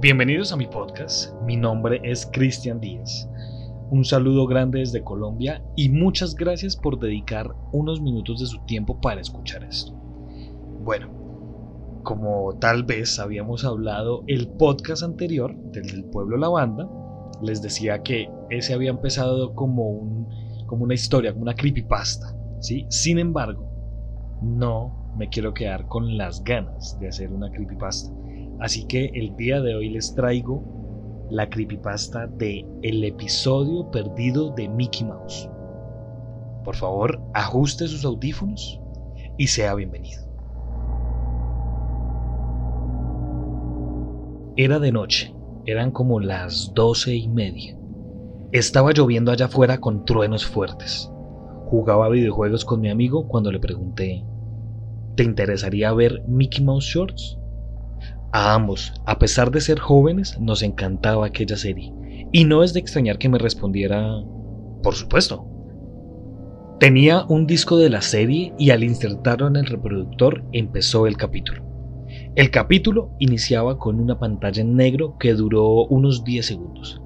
Bienvenidos a mi podcast, mi nombre es Cristian Díaz. Un saludo grande desde Colombia y muchas gracias por dedicar unos minutos de su tiempo para escuchar esto. Bueno, como tal vez habíamos hablado el podcast anterior del pueblo La Banda, les decía que ese había empezado como, un, como una historia, como una creepypasta. ¿sí? Sin embargo, no me quiero quedar con las ganas de hacer una creepypasta Así que el día de hoy les traigo la creepypasta de el episodio perdido de Mickey Mouse. Por favor, ajuste sus audífonos y sea bienvenido. Era de noche, eran como las doce y media. Estaba lloviendo allá afuera con truenos fuertes. Jugaba videojuegos con mi amigo cuando le pregunté, ¿te interesaría ver Mickey Mouse Shorts? A ambos, a pesar de ser jóvenes, nos encantaba aquella serie, y no es de extrañar que me respondiera, por supuesto. Tenía un disco de la serie y al insertarlo en el reproductor empezó el capítulo. El capítulo iniciaba con una pantalla en negro que duró unos 10 segundos,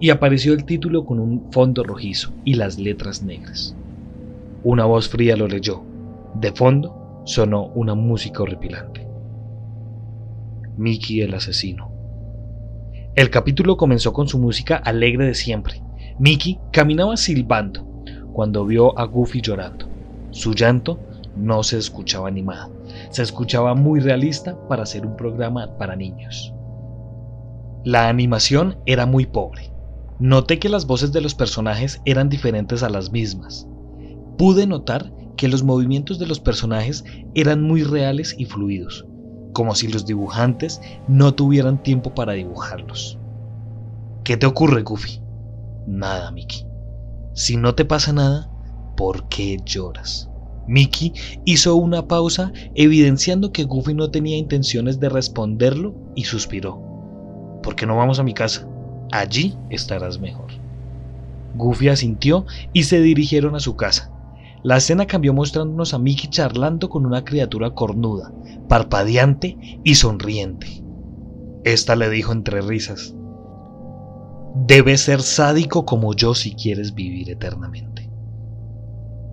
y apareció el título con un fondo rojizo y las letras negras. Una voz fría lo leyó. De fondo sonó una música horripilante. Mickey el asesino. El capítulo comenzó con su música alegre de siempre. Mickey caminaba silbando cuando vio a Goofy llorando. Su llanto no se escuchaba animado, se escuchaba muy realista para ser un programa para niños. La animación era muy pobre. Noté que las voces de los personajes eran diferentes a las mismas. Pude notar que los movimientos de los personajes eran muy reales y fluidos, como si los dibujantes no tuvieran tiempo para dibujarlos. ¿Qué te ocurre, Goofy? Nada, Mickey. Si no te pasa nada, ¿por qué lloras? Mickey hizo una pausa evidenciando que Goofy no tenía intenciones de responderlo y suspiró. ¿Por qué no vamos a mi casa? Allí estarás mejor. Goofy asintió y se dirigieron a su casa. La escena cambió mostrándonos a Mickey charlando con una criatura cornuda, parpadeante y sonriente. Esta le dijo entre risas, Debes ser sádico como yo si quieres vivir eternamente.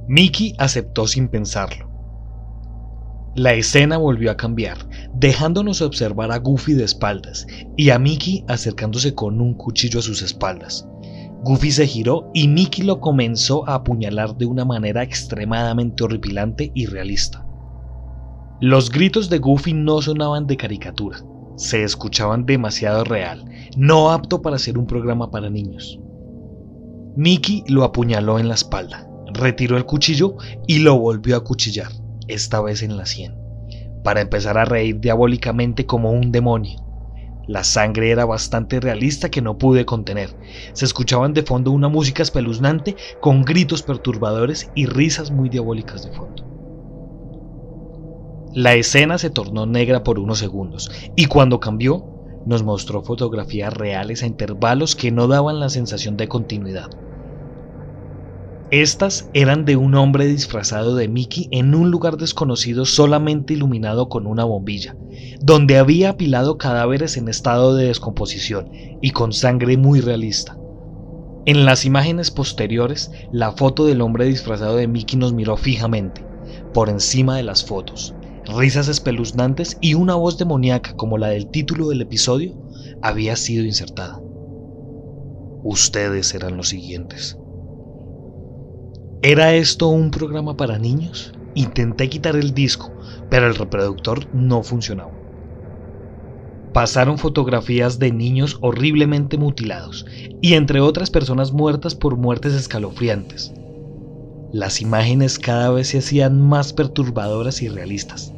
Mickey aceptó sin pensarlo. La escena volvió a cambiar, dejándonos observar a Goofy de espaldas y a Mickey acercándose con un cuchillo a sus espaldas. Goofy se giró y Mickey lo comenzó a apuñalar de una manera extremadamente horripilante y realista. Los gritos de Goofy no sonaban de caricatura, se escuchaban demasiado real, no apto para ser un programa para niños. Mickey lo apuñaló en la espalda, retiró el cuchillo y lo volvió a cuchillar, esta vez en la sien, para empezar a reír diabólicamente como un demonio. La sangre era bastante realista que no pude contener. Se escuchaban de fondo una música espeluznante con gritos perturbadores y risas muy diabólicas de fondo. La escena se tornó negra por unos segundos y cuando cambió nos mostró fotografías reales a intervalos que no daban la sensación de continuidad. Estas eran de un hombre disfrazado de Mickey en un lugar desconocido solamente iluminado con una bombilla, donde había apilado cadáveres en estado de descomposición y con sangre muy realista. En las imágenes posteriores, la foto del hombre disfrazado de Mickey nos miró fijamente, por encima de las fotos. Risas espeluznantes y una voz demoníaca como la del título del episodio había sido insertada. Ustedes eran los siguientes. ¿Era esto un programa para niños? Intenté quitar el disco, pero el reproductor no funcionaba. Pasaron fotografías de niños horriblemente mutilados y entre otras personas muertas por muertes escalofriantes. Las imágenes cada vez se hacían más perturbadoras y realistas.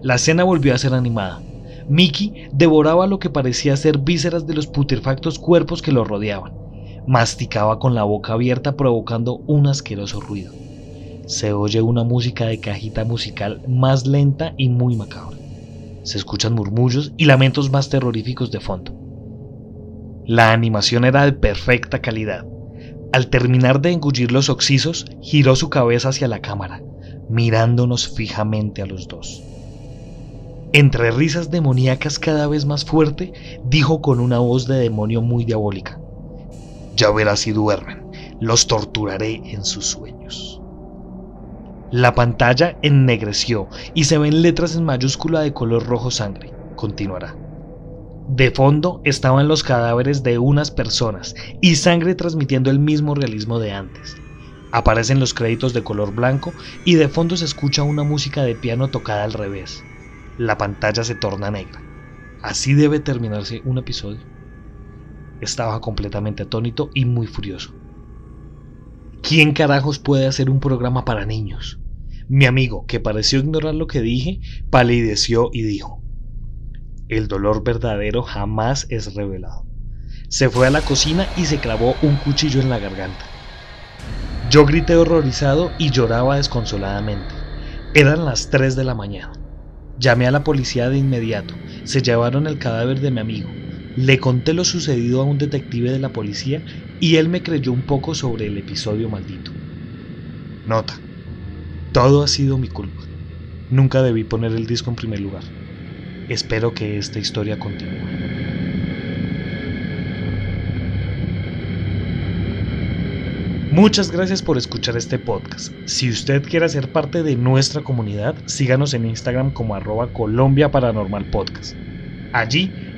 La escena volvió a ser animada. Mickey devoraba lo que parecía ser vísceras de los putrefactos cuerpos que lo rodeaban masticaba con la boca abierta provocando un asqueroso ruido. Se oye una música de cajita musical más lenta y muy macabra. Se escuchan murmullos y lamentos más terroríficos de fondo. La animación era de perfecta calidad. Al terminar de engullir los oxisos, giró su cabeza hacia la cámara, mirándonos fijamente a los dos. Entre risas demoníacas cada vez más fuerte, dijo con una voz de demonio muy diabólica. Ya verás si duermen, los torturaré en sus sueños. La pantalla ennegreció y se ven letras en mayúscula de color rojo sangre. Continuará. De fondo estaban los cadáveres de unas personas y sangre transmitiendo el mismo realismo de antes. Aparecen los créditos de color blanco y de fondo se escucha una música de piano tocada al revés. La pantalla se torna negra. Así debe terminarse un episodio. Estaba completamente atónito y muy furioso. ¿Quién carajos puede hacer un programa para niños? Mi amigo, que pareció ignorar lo que dije, palideció y dijo, el dolor verdadero jamás es revelado. Se fue a la cocina y se clavó un cuchillo en la garganta. Yo grité horrorizado y lloraba desconsoladamente. Eran las 3 de la mañana. Llamé a la policía de inmediato. Se llevaron el cadáver de mi amigo. Le conté lo sucedido a un detective de la policía y él me creyó un poco sobre el episodio maldito. Nota. Todo ha sido mi culpa. Nunca debí poner el disco en primer lugar. Espero que esta historia continúe. Muchas gracias por escuchar este podcast. Si usted quiere ser parte de nuestra comunidad, síganos en Instagram como arroba Colombia Paranormal Podcast. Allí